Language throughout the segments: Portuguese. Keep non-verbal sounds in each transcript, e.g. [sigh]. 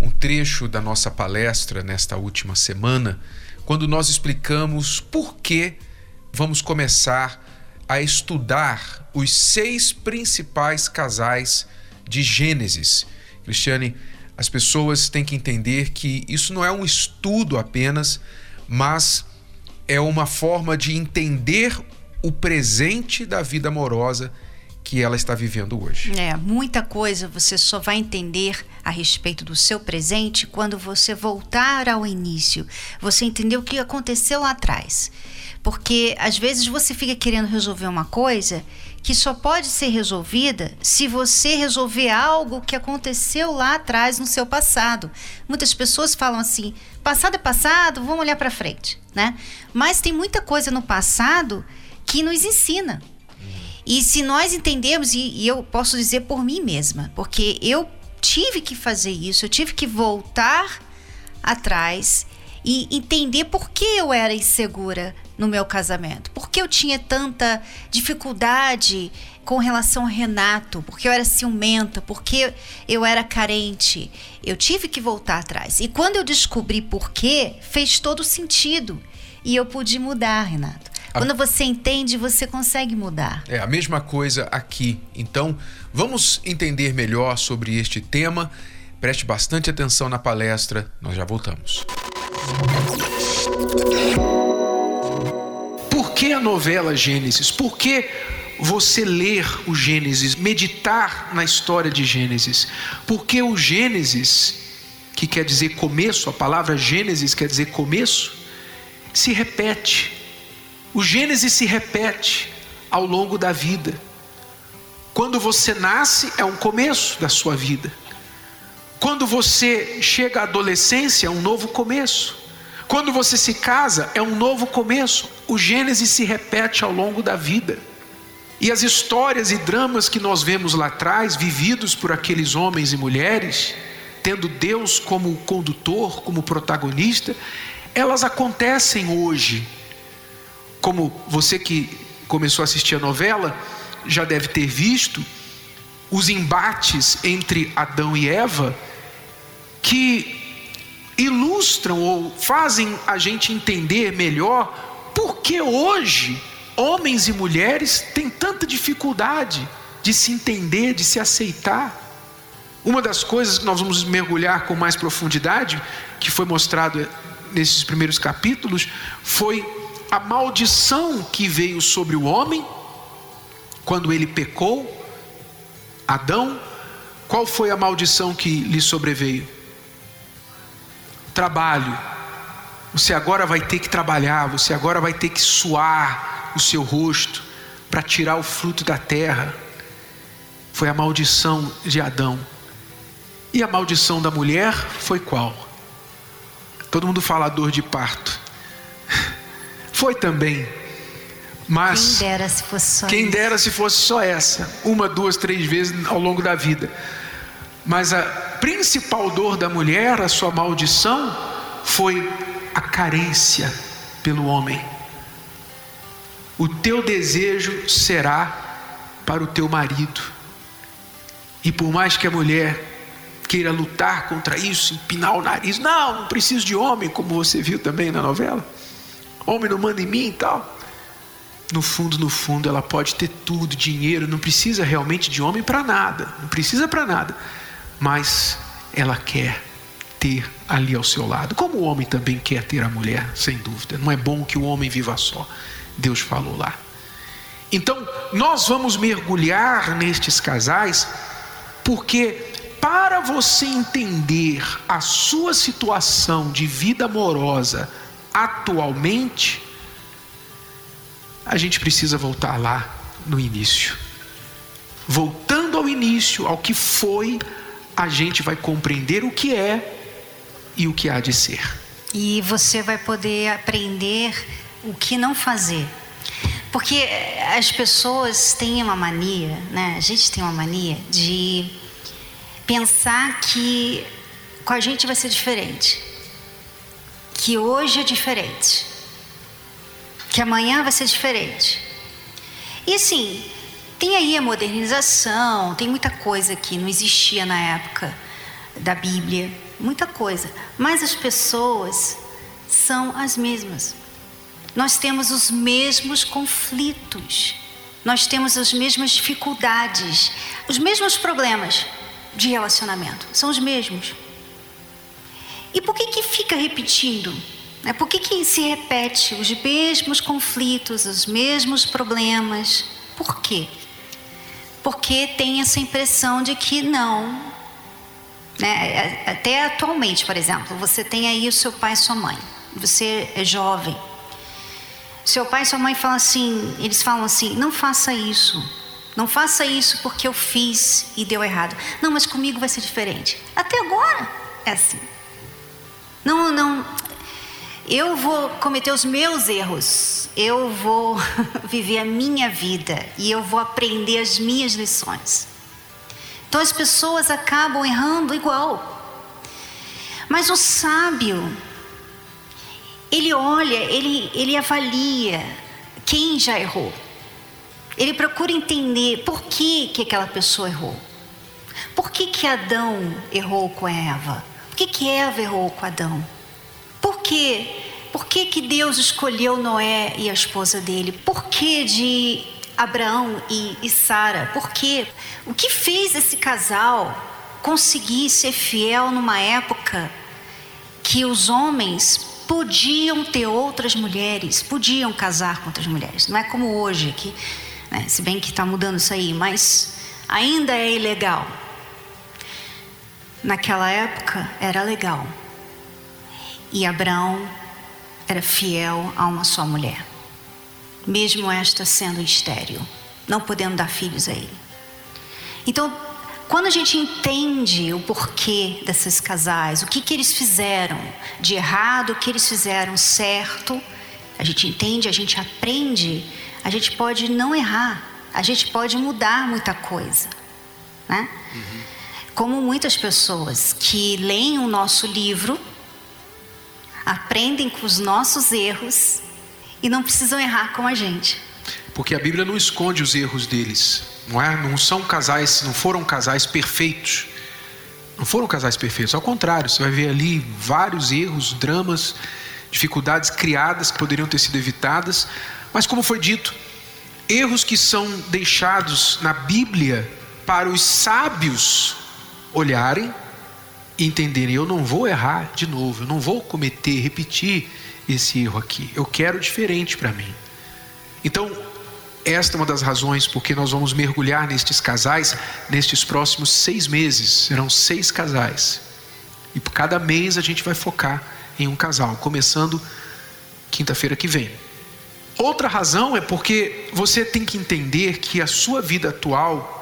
um trecho da nossa palestra nesta última semana, quando nós explicamos por que vamos começar a estudar os seis principais casais de Gênesis. Cristiane, as pessoas têm que entender que isso não é um estudo apenas, mas é uma forma de entender o presente da vida amorosa que ela está vivendo hoje. É, muita coisa você só vai entender a respeito do seu presente quando você voltar ao início. Você entender o que aconteceu lá atrás. Porque às vezes você fica querendo resolver uma coisa que só pode ser resolvida se você resolver algo que aconteceu lá atrás no seu passado. Muitas pessoas falam assim: passado é passado, vamos olhar para frente, né? Mas tem muita coisa no passado que nos ensina. E se nós entendermos, e, e eu posso dizer por mim mesma, porque eu tive que fazer isso, eu tive que voltar atrás e entender por que eu era insegura no meu casamento, por que eu tinha tanta dificuldade com relação ao Renato, porque eu era ciumenta, porque eu era carente. Eu tive que voltar atrás. E quando eu descobri por quê, fez todo sentido. E eu pude mudar, Renato. Quando você entende, você consegue mudar. É a mesma coisa aqui. Então, vamos entender melhor sobre este tema. Preste bastante atenção na palestra, nós já voltamos. Por que a novela Gênesis? Por que você ler o Gênesis, meditar na história de Gênesis? Porque o Gênesis, que quer dizer começo, a palavra Gênesis quer dizer começo, se repete o Gênesis se repete ao longo da vida. Quando você nasce, é um começo da sua vida. Quando você chega à adolescência, é um novo começo. Quando você se casa, é um novo começo. O Gênesis se repete ao longo da vida. E as histórias e dramas que nós vemos lá atrás, vividos por aqueles homens e mulheres, tendo Deus como condutor, como protagonista, elas acontecem hoje como você que começou a assistir a novela já deve ter visto, os embates entre Adão e Eva que ilustram ou fazem a gente entender melhor por que hoje homens e mulheres têm tanta dificuldade de se entender, de se aceitar. Uma das coisas que nós vamos mergulhar com mais profundidade, que foi mostrado nesses primeiros capítulos, foi a maldição que veio sobre o homem quando ele pecou, Adão, qual foi a maldição que lhe sobreveio? Trabalho. Você agora vai ter que trabalhar, você agora vai ter que suar o seu rosto para tirar o fruto da terra. Foi a maldição de Adão. E a maldição da mulher foi qual? Todo mundo fala dor de parto. Foi também. Mas quem dera se fosse só, quem dera se fosse só essa, uma, duas, três vezes ao longo da vida. Mas a principal dor da mulher, a sua maldição, foi a carência pelo homem. O teu desejo será para o teu marido. E por mais que a mulher queira lutar contra isso, empinar o nariz, não, não preciso de homem, como você viu também na novela homem não manda em mim e tal. No fundo, no fundo, ela pode ter tudo, dinheiro, não precisa realmente de homem para nada, não precisa para nada, mas ela quer ter ali ao seu lado, como o homem também quer ter a mulher, sem dúvida. Não é bom que o homem viva só. Deus falou lá. Então, nós vamos mergulhar nestes casais, porque para você entender a sua situação de vida amorosa atualmente, a gente precisa voltar lá no início. Voltando ao início, ao que foi, a gente vai compreender o que é e o que há de ser. E você vai poder aprender o que não fazer. Porque as pessoas têm uma mania, né? A gente tem uma mania de pensar que com a gente vai ser diferente. Que hoje é diferente. Que amanhã vai ser diferente. E assim, tem aí a modernização, tem muita coisa que não existia na época da Bíblia, muita coisa. Mas as pessoas são as mesmas. Nós temos os mesmos conflitos, nós temos as mesmas dificuldades, os mesmos problemas de relacionamento, são os mesmos. E por que que fica repetindo? É, por que, que se repete os mesmos conflitos, os mesmos problemas? Por quê? Porque tem essa impressão de que não. Né? Até atualmente, por exemplo, você tem aí o seu pai e sua mãe. Você é jovem. Seu pai e sua mãe falam assim, eles falam assim, não faça isso. Não faça isso porque eu fiz e deu errado. Não, mas comigo vai ser diferente. Até agora é assim. Não, não. Eu vou cometer os meus erros. Eu vou [laughs] viver a minha vida e eu vou aprender as minhas lições. Então as pessoas acabam errando igual. Mas o sábio, ele olha, ele, ele avalia quem já errou. Ele procura entender por que, que aquela pessoa errou. Por que, que Adão errou com Eva? Que, que Eva errou com Adão? Por quê? Por que, que Deus escolheu Noé e a esposa dele? Por que de Abraão e, e Sara? Por quê? O que fez esse casal conseguir ser fiel numa época que os homens podiam ter outras mulheres, podiam casar com outras mulheres? Não é como hoje, que, né, se bem que está mudando isso aí, mas ainda é ilegal naquela época era legal. E Abraão era fiel a uma só mulher, mesmo esta sendo estéril, não podendo dar filhos a ele. Então, quando a gente entende o porquê desses casais, o que, que eles fizeram de errado, o que eles fizeram certo, a gente entende, a gente aprende, a gente pode não errar, a gente pode mudar muita coisa, né? Uhum como muitas pessoas que leem o nosso livro, aprendem com os nossos erros e não precisam errar com a gente. Porque a Bíblia não esconde os erros deles, não é? Não são casais, não foram casais perfeitos. Não foram casais perfeitos, ao contrário, você vai ver ali vários erros, dramas, dificuldades criadas que poderiam ter sido evitadas, mas como foi dito, erros que são deixados na Bíblia para os sábios olharem e entenderem: eu não vou errar de novo, eu não vou cometer, repetir esse erro aqui. Eu quero diferente para mim. Então, esta é uma das razões porque nós vamos mergulhar nestes casais nestes próximos seis meses. Serão seis casais. E por cada mês a gente vai focar em um casal, começando quinta-feira que vem. Outra razão é porque você tem que entender que a sua vida atual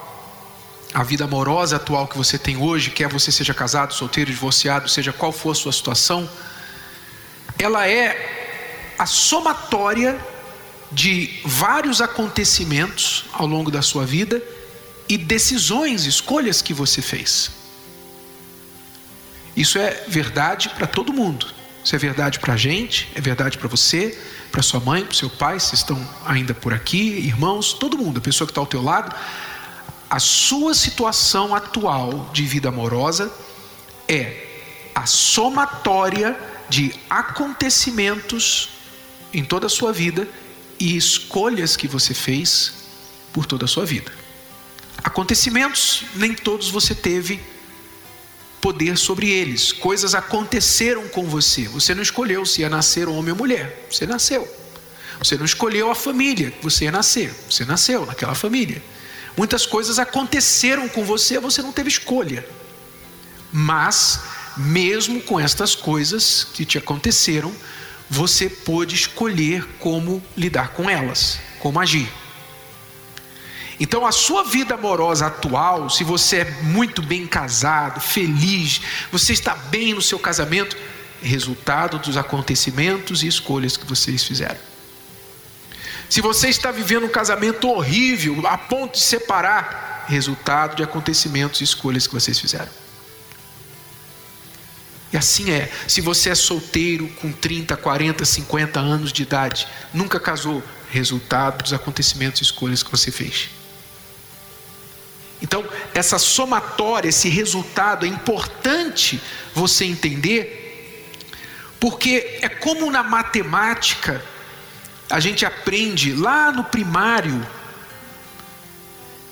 a vida amorosa atual que você tem hoje, quer você seja casado, solteiro, divorciado, seja qual for a sua situação, ela é a somatória de vários acontecimentos ao longo da sua vida e decisões, escolhas que você fez. Isso é verdade para todo mundo. Isso é verdade para a gente, é verdade para você, para sua mãe, para seu pai, se estão ainda por aqui, irmãos, todo mundo, a pessoa que está ao teu lado a sua situação atual de vida amorosa é a somatória de acontecimentos em toda a sua vida e escolhas que você fez por toda a sua vida. Acontecimentos, nem todos você teve poder sobre eles. Coisas aconteceram com você. Você não escolheu se ia nascer homem ou mulher. Você nasceu. Você não escolheu a família que você ia nascer. Você nasceu naquela família. Muitas coisas aconteceram com você, você não teve escolha. Mas, mesmo com estas coisas que te aconteceram, você pôde escolher como lidar com elas, como agir. Então, a sua vida amorosa atual, se você é muito bem casado, feliz, você está bem no seu casamento, resultado dos acontecimentos e escolhas que vocês fizeram. Se você está vivendo um casamento horrível, a ponto de separar, resultado de acontecimentos e escolhas que vocês fizeram. E assim é. Se você é solteiro com 30, 40, 50 anos de idade, nunca casou, resultado dos acontecimentos e escolhas que você fez. Então, essa somatória, esse resultado é importante você entender, porque é como na matemática a gente aprende lá no primário.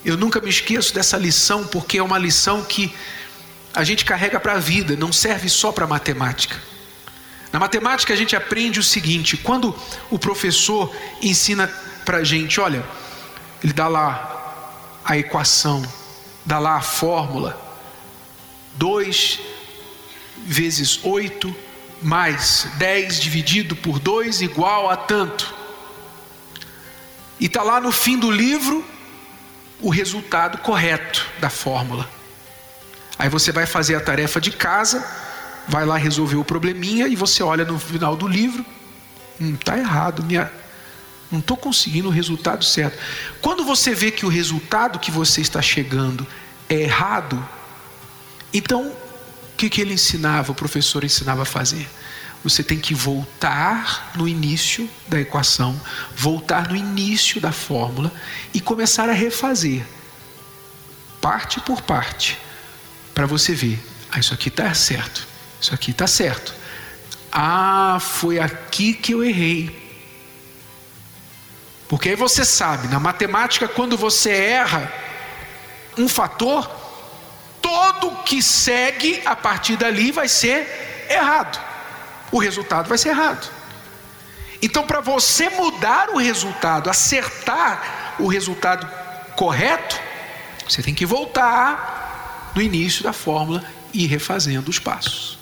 Eu nunca me esqueço dessa lição, porque é uma lição que a gente carrega para a vida, não serve só para matemática. Na matemática a gente aprende o seguinte: quando o professor ensina para a gente, olha, ele dá lá a equação, dá lá a fórmula, 2 vezes 8 mais 10 dividido por 2 igual a tanto. E está lá no fim do livro o resultado correto da fórmula. Aí você vai fazer a tarefa de casa, vai lá resolver o probleminha e você olha no final do livro, hum, tá errado, minha, não estou conseguindo o resultado certo. Quando você vê que o resultado que você está chegando é errado, então o que, que ele ensinava, o professor ensinava a fazer? Você tem que voltar no início da equação, voltar no início da fórmula e começar a refazer, parte por parte, para você ver, ah, isso aqui está certo, isso aqui está certo. Ah, foi aqui que eu errei. Porque aí você sabe, na matemática, quando você erra um fator, todo que segue a partir dali vai ser errado. O resultado vai ser errado. Então, para você mudar o resultado, acertar o resultado correto, você tem que voltar no início da fórmula e ir refazendo os passos.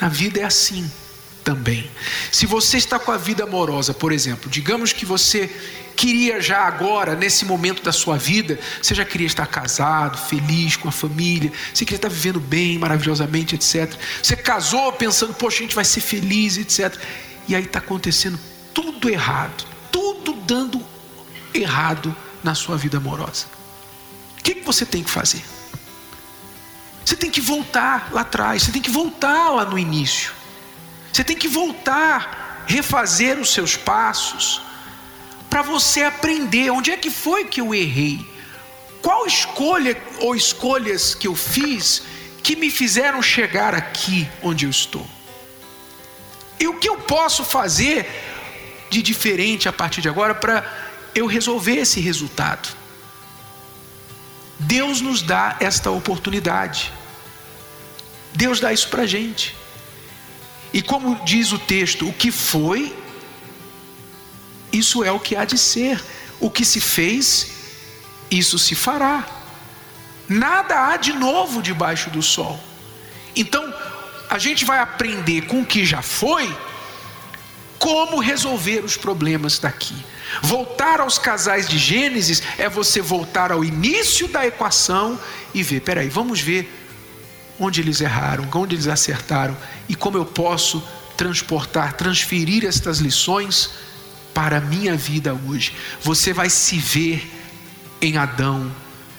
Na vida é assim também. Se você está com a vida amorosa, por exemplo, digamos que você queria já agora, nesse momento da sua vida, você já queria estar casado, feliz com a família, você queria estar vivendo bem, maravilhosamente, etc. Você casou pensando, poxa, a gente vai ser feliz, etc. E aí está acontecendo tudo errado, tudo dando errado na sua vida amorosa. O que, que você tem que fazer? Você tem que voltar lá atrás, você tem que voltar lá no início. Você tem que voltar, refazer os seus passos, para você aprender onde é que foi que eu errei, qual escolha ou escolhas que eu fiz que me fizeram chegar aqui onde eu estou. E o que eu posso fazer de diferente a partir de agora para eu resolver esse resultado? Deus nos dá esta oportunidade. Deus dá isso para a gente. E como diz o texto, o que foi, isso é o que há de ser. O que se fez, isso se fará. Nada há de novo debaixo do sol. Então, a gente vai aprender com o que já foi, como resolver os problemas daqui. Voltar aos casais de Gênesis é você voltar ao início da equação e ver, peraí, vamos ver onde eles erraram, onde eles acertaram e como eu posso transportar, transferir estas lições para a minha vida hoje. Você vai se ver em Adão,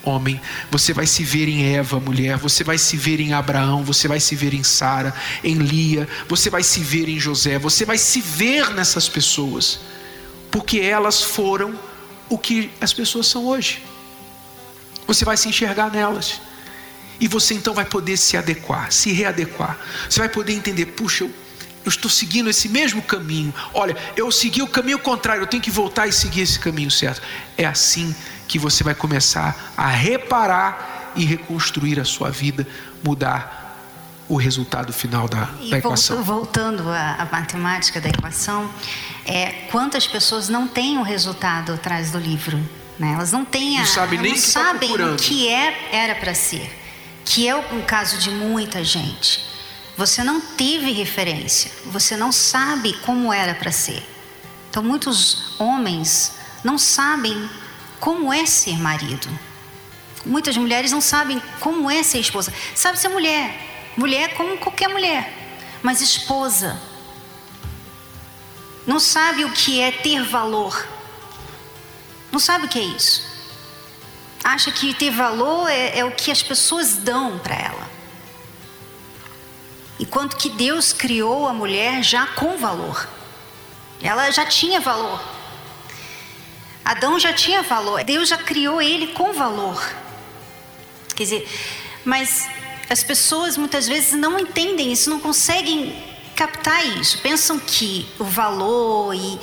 homem, você vai se ver em Eva, mulher, você vai se ver em Abraão, você vai se ver em Sara, em Lia, você vai se ver em José, você vai se ver nessas pessoas, porque elas foram o que as pessoas são hoje. Você vai se enxergar nelas. E você então vai poder se adequar, se readequar. Você vai poder entender, puxa, eu, eu estou seguindo esse mesmo caminho. Olha, eu segui o caminho contrário, eu tenho que voltar e seguir esse caminho certo. É assim que você vai começar a reparar e reconstruir a sua vida, mudar o resultado final da, e da equação. Voltando à, matemática da equação, é, quantas pessoas não têm o resultado atrás do livro? Né? Elas não têm a, não, sabe nem não que tá sabem tá o que é, era para ser que é o caso de muita gente. Você não teve referência, você não sabe como era para ser. Então, muitos homens não sabem como é ser marido. Muitas mulheres não sabem como é ser esposa. Sabe ser mulher. Mulher como qualquer mulher. Mas esposa não sabe o que é ter valor. Não sabe o que é isso. Acha que ter valor é, é o que as pessoas dão para ela. Enquanto que Deus criou a mulher já com valor. Ela já tinha valor. Adão já tinha valor. Deus já criou ele com valor. Quer dizer, mas as pessoas muitas vezes não entendem isso, não conseguem captar isso. Pensam que o valor e,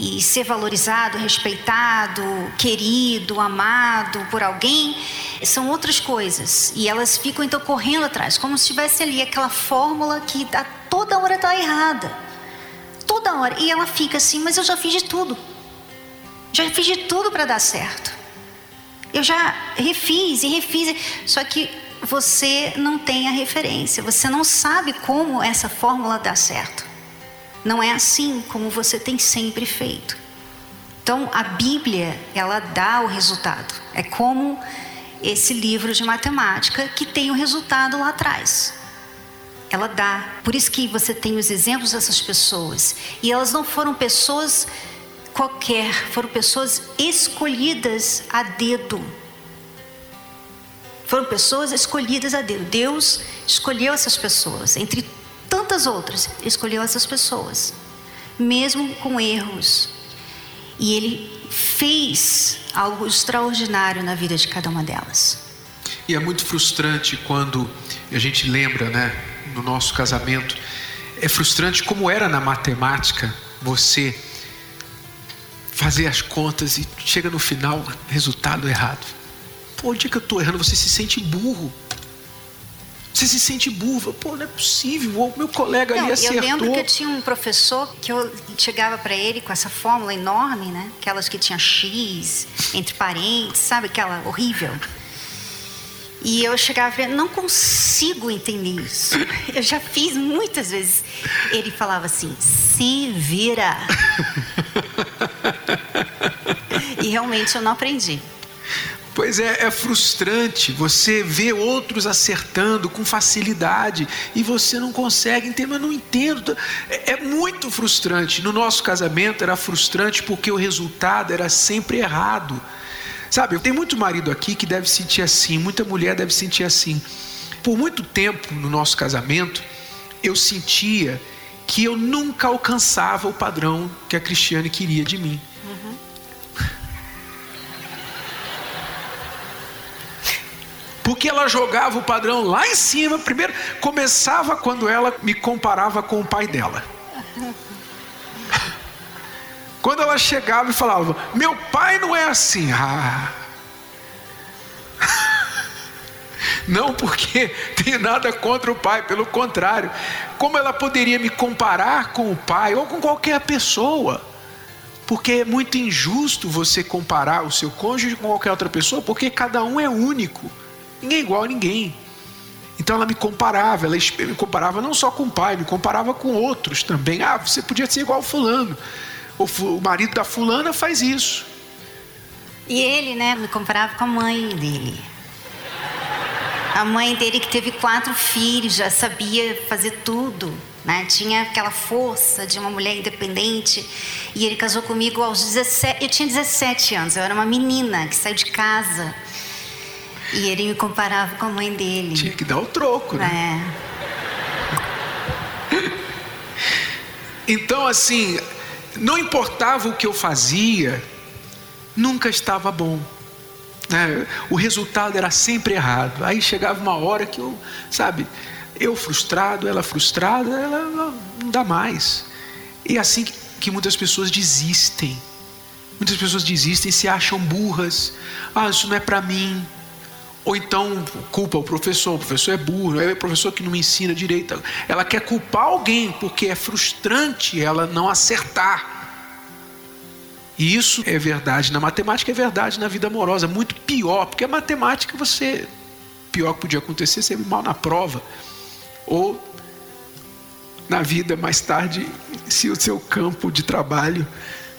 e ser valorizado, respeitado, querido, amado por alguém são outras coisas. E elas ficam então correndo atrás, como se tivesse ali aquela fórmula que a toda hora está errada. Toda hora. E ela fica assim, mas eu já fiz de tudo. Já fiz de tudo para dar certo. Eu já refiz e refiz. Só que você não tem a referência, você não sabe como essa fórmula dá certo. Não é assim como você tem sempre feito. Então, a Bíblia, ela dá o resultado. É como esse livro de matemática que tem o resultado lá atrás. Ela dá. Por isso que você tem os exemplos dessas pessoas. E elas não foram pessoas qualquer, foram pessoas escolhidas a dedo foram pessoas escolhidas a Deus. Deus escolheu essas pessoas, entre tantas outras, escolheu essas pessoas, mesmo com erros. E Ele fez algo extraordinário na vida de cada uma delas. E é muito frustrante quando a gente lembra, né, no nosso casamento, é frustrante como era na matemática você fazer as contas e chega no final resultado errado. Pô, onde é que eu estou errando? Você se sente burro. Você se sente burro. Pô, não é possível. O meu colega não, ali acertou. Eu lembro que eu tinha um professor que eu chegava para ele com essa fórmula enorme, né? Aquelas que tinha X entre parênteses, sabe? Aquela horrível. E eu chegava e não consigo entender isso. [laughs] Eu já fiz muitas vezes. Ele falava assim, se vira. [laughs] e realmente eu não aprendi. Pois é, é frustrante você ver outros acertando com facilidade e você não consegue entender, mas não entendo. É, é muito frustrante. No nosso casamento era frustrante porque o resultado era sempre errado. Sabe, tem muito marido aqui que deve sentir assim, muita mulher deve sentir assim. Por muito tempo no nosso casamento, eu sentia que eu nunca alcançava o padrão que a Cristiane queria de mim. Porque ela jogava o padrão lá em cima. Primeiro, começava quando ela me comparava com o pai dela. [laughs] Quando ela chegava e falava: Meu pai não é assim. Ah. [laughs] Não porque tenho nada contra o pai, pelo contrário. Como ela poderia me comparar com o pai ou com qualquer pessoa? Porque é muito injusto você comparar o seu cônjuge com qualquer outra pessoa, porque cada um é único. Ninguém é igual a ninguém. Então ela me comparava, ela me comparava não só com o pai, me comparava com outros também. Ah, você podia ser igual ao fulano. O marido da fulana faz isso. E ele, né, me comparava com a mãe dele. A mãe dele que teve quatro filhos, já sabia fazer tudo, né? Tinha aquela força de uma mulher independente. E ele casou comigo aos 17, eu tinha 17 anos, eu era uma menina que saiu de casa e ele me comparava com a mãe dele. Tinha que dar o troco, né? É. [laughs] então, assim, não importava o que eu fazia, nunca estava bom. Né? O resultado era sempre errado. Aí chegava uma hora que eu, sabe, eu frustrado, ela frustrada, ela não dá mais. E é assim que, que muitas pessoas desistem. Muitas pessoas desistem, se acham burras. Ah, isso não é para mim. Ou então culpa o professor, o professor é burro, é o professor que não me ensina direito. Ela quer culpar alguém porque é frustrante ela não acertar. E isso é verdade na matemática, é verdade na vida amorosa, muito pior, porque a matemática você pior que podia acontecer, ser mal na prova. Ou na vida mais tarde, se o seu campo de trabalho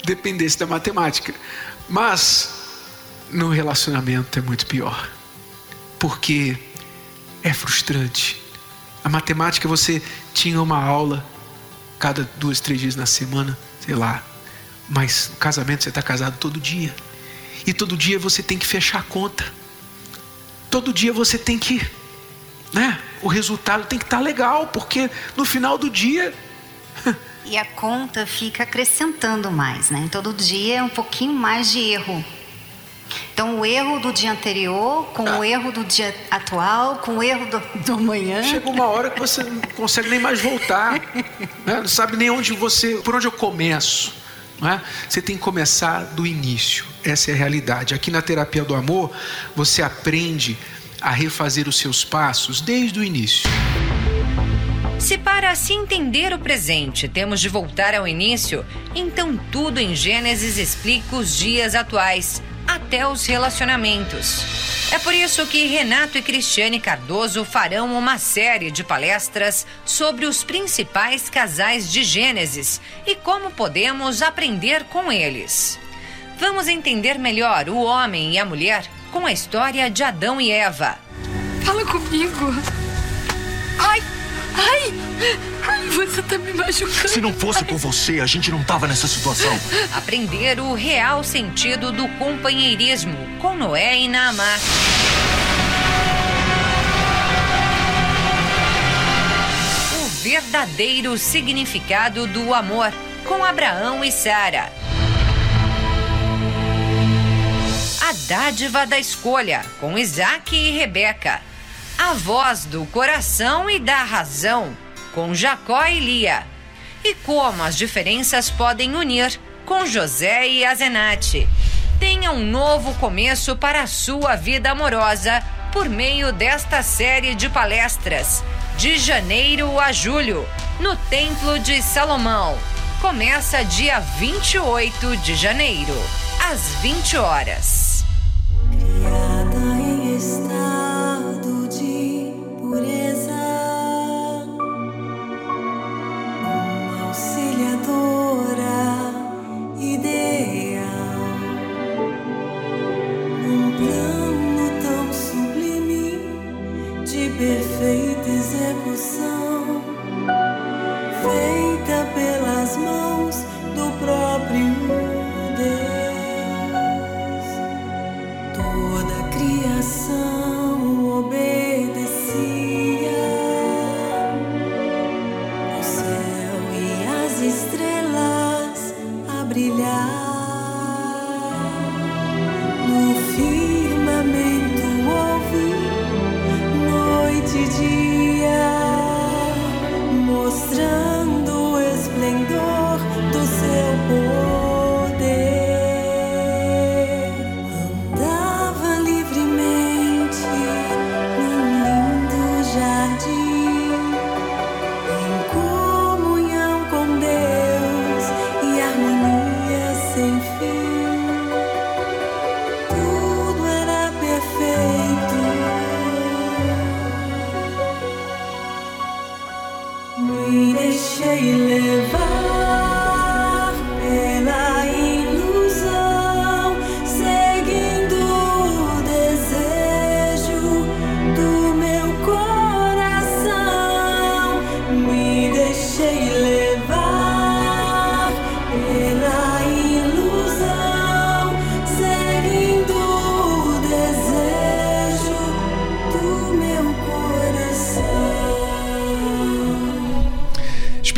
dependesse da matemática. Mas no relacionamento é muito pior porque é frustrante. A matemática você tinha uma aula cada duas, três dias na semana, sei lá. Mas no casamento você está casado todo dia. E todo dia você tem que fechar a conta. Todo dia você tem que. Né? O resultado tem que estar tá legal, porque no final do dia. [laughs] e a conta fica acrescentando mais, né? Todo dia é um pouquinho mais de erro. Então, o erro do dia anterior, com ah. o erro do dia atual, com o erro do, do amanhã. Chega uma hora que você não consegue nem mais voltar, né? não sabe nem onde você, por onde eu começo. É? Você tem que começar do início. Essa é a realidade. Aqui na terapia do amor, você aprende a refazer os seus passos desde o início. Se para se entender o presente temos de voltar ao início, então tudo em Gênesis explica os dias atuais até os relacionamentos. É por isso que Renato e Cristiane Cardoso farão uma série de palestras sobre os principais casais de Gênesis e como podemos aprender com eles. Vamos entender melhor o homem e a mulher com a história de Adão e Eva. Fala comigo. Ai! Ai! Você tá me machucando. Se não fosse por você, a gente não tava nessa situação. Aprender o real sentido do companheirismo com Noé e Naamá. O verdadeiro significado do amor com Abraão e Sara. A dádiva da escolha com Isaac e Rebeca a voz do coração e da razão, com Jacó e Lia, e como as diferenças podem unir com José e Azenate. Tenha um novo começo para a sua vida amorosa por meio desta série de palestras, de janeiro a julho, no Templo de Salomão. Começa dia 28 de janeiro, às 20 horas.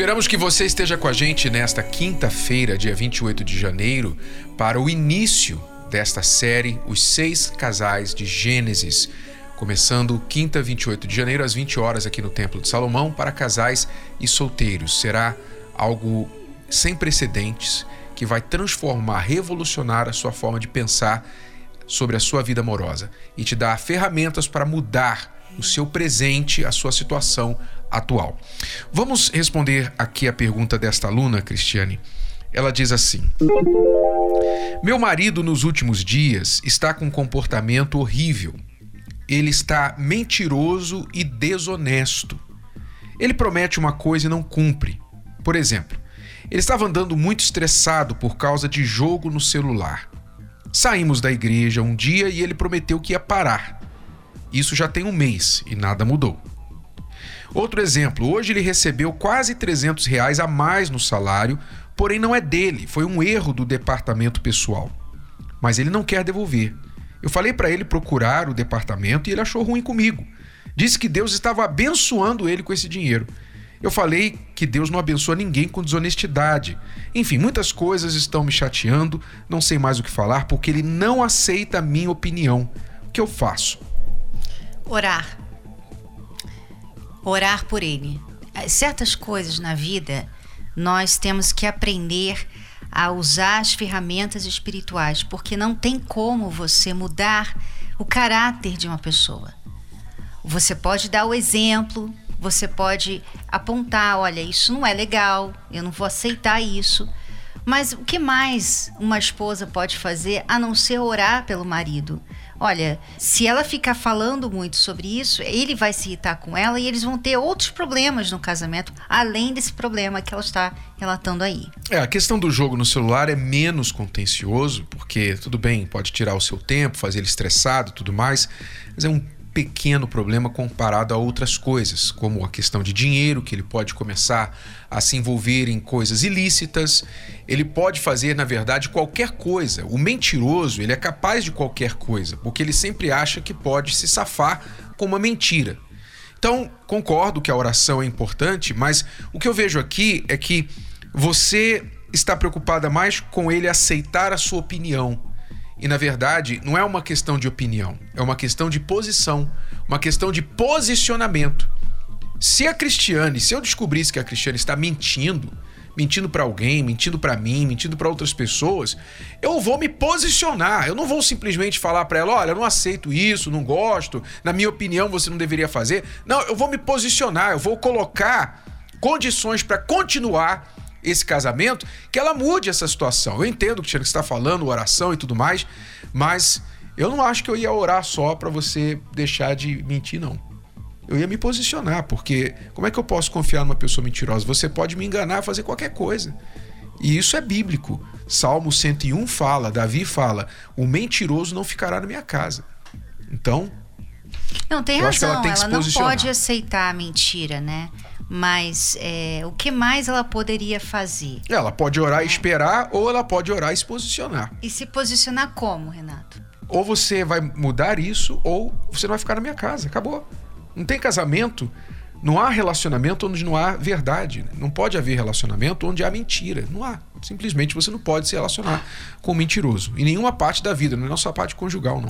Esperamos que você esteja com a gente nesta quinta-feira, dia 28 de janeiro, para o início desta série Os Seis Casais de Gênesis. Começando quinta, 28 de janeiro, às 20 horas, aqui no Templo de Salomão, para casais e solteiros. Será algo sem precedentes que vai transformar, revolucionar a sua forma de pensar sobre a sua vida amorosa e te dar ferramentas para mudar o seu presente, a sua situação atual. Vamos responder aqui a pergunta desta aluna, Cristiane. Ela diz assim: Meu marido nos últimos dias está com um comportamento horrível. Ele está mentiroso e desonesto. Ele promete uma coisa e não cumpre. Por exemplo, ele estava andando muito estressado por causa de jogo no celular. Saímos da igreja um dia e ele prometeu que ia parar. Isso já tem um mês e nada mudou. Outro exemplo, hoje ele recebeu quase 300 reais a mais no salário, porém não é dele, foi um erro do departamento pessoal. Mas ele não quer devolver. Eu falei para ele procurar o departamento e ele achou ruim comigo. Disse que Deus estava abençoando ele com esse dinheiro. Eu falei que Deus não abençoa ninguém com desonestidade. Enfim, muitas coisas estão me chateando, não sei mais o que falar porque ele não aceita a minha opinião. O que eu faço? Orar. Orar por ele. Certas coisas na vida nós temos que aprender a usar as ferramentas espirituais, porque não tem como você mudar o caráter de uma pessoa. Você pode dar o exemplo, você pode apontar, olha, isso não é legal, eu não vou aceitar isso. Mas o que mais uma esposa pode fazer a não ser orar pelo marido? Olha, se ela ficar falando muito sobre isso, ele vai se irritar com ela e eles vão ter outros problemas no casamento, além desse problema que ela está relatando aí. É, a questão do jogo no celular é menos contencioso, porque tudo bem, pode tirar o seu tempo, fazer ele estressado, tudo mais, mas é um pequeno problema comparado a outras coisas, como a questão de dinheiro, que ele pode começar a se envolver em coisas ilícitas, ele pode fazer, na verdade, qualquer coisa. O mentiroso, ele é capaz de qualquer coisa, porque ele sempre acha que pode se safar com uma mentira. Então, concordo que a oração é importante, mas o que eu vejo aqui é que você está preocupada mais com ele aceitar a sua opinião e na verdade, não é uma questão de opinião, é uma questão de posição, uma questão de posicionamento. Se a Cristiane, se eu descobrisse que a Cristiane está mentindo, mentindo para alguém, mentindo para mim, mentindo para outras pessoas, eu vou me posicionar. Eu não vou simplesmente falar para ela, olha, eu não aceito isso, não gosto, na minha opinião você não deveria fazer. Não, eu vou me posicionar, eu vou colocar condições para continuar esse casamento, que ela mude essa situação. Eu entendo o que você está falando, oração e tudo mais, mas eu não acho que eu ia orar só para você deixar de mentir, não. Eu ia me posicionar, porque como é que eu posso confiar numa pessoa mentirosa? Você pode me enganar, fazer qualquer coisa. E isso é bíblico. Salmo 101 fala, Davi fala: o mentiroso não ficará na minha casa. Então. Não, tem razão. ela, ela não pode aceitar a mentira, né? Mas é, o que mais ela poderia fazer? Ela pode orar e esperar, ou ela pode orar e se posicionar. E se posicionar como, Renato? Ou você vai mudar isso, ou você não vai ficar na minha casa. Acabou. Não tem casamento, não há relacionamento onde não há verdade. Não pode haver relacionamento onde há mentira. Não há. Simplesmente você não pode se relacionar com um mentiroso. Em nenhuma parte da vida, não é só a parte conjugal, não.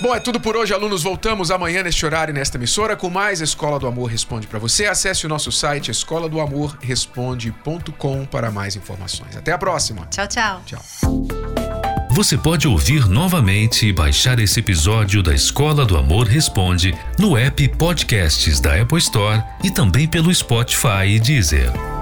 Bom, é tudo por hoje, alunos. Voltamos amanhã neste horário nesta emissora com mais Escola do Amor Responde para você. Acesse o nosso site escola do amor responde.com para mais informações. Até a próxima. Tchau, tchau. Tchau. Você pode ouvir novamente e baixar esse episódio da Escola do Amor Responde no app Podcasts da Apple Store e também pelo Spotify e Deezer.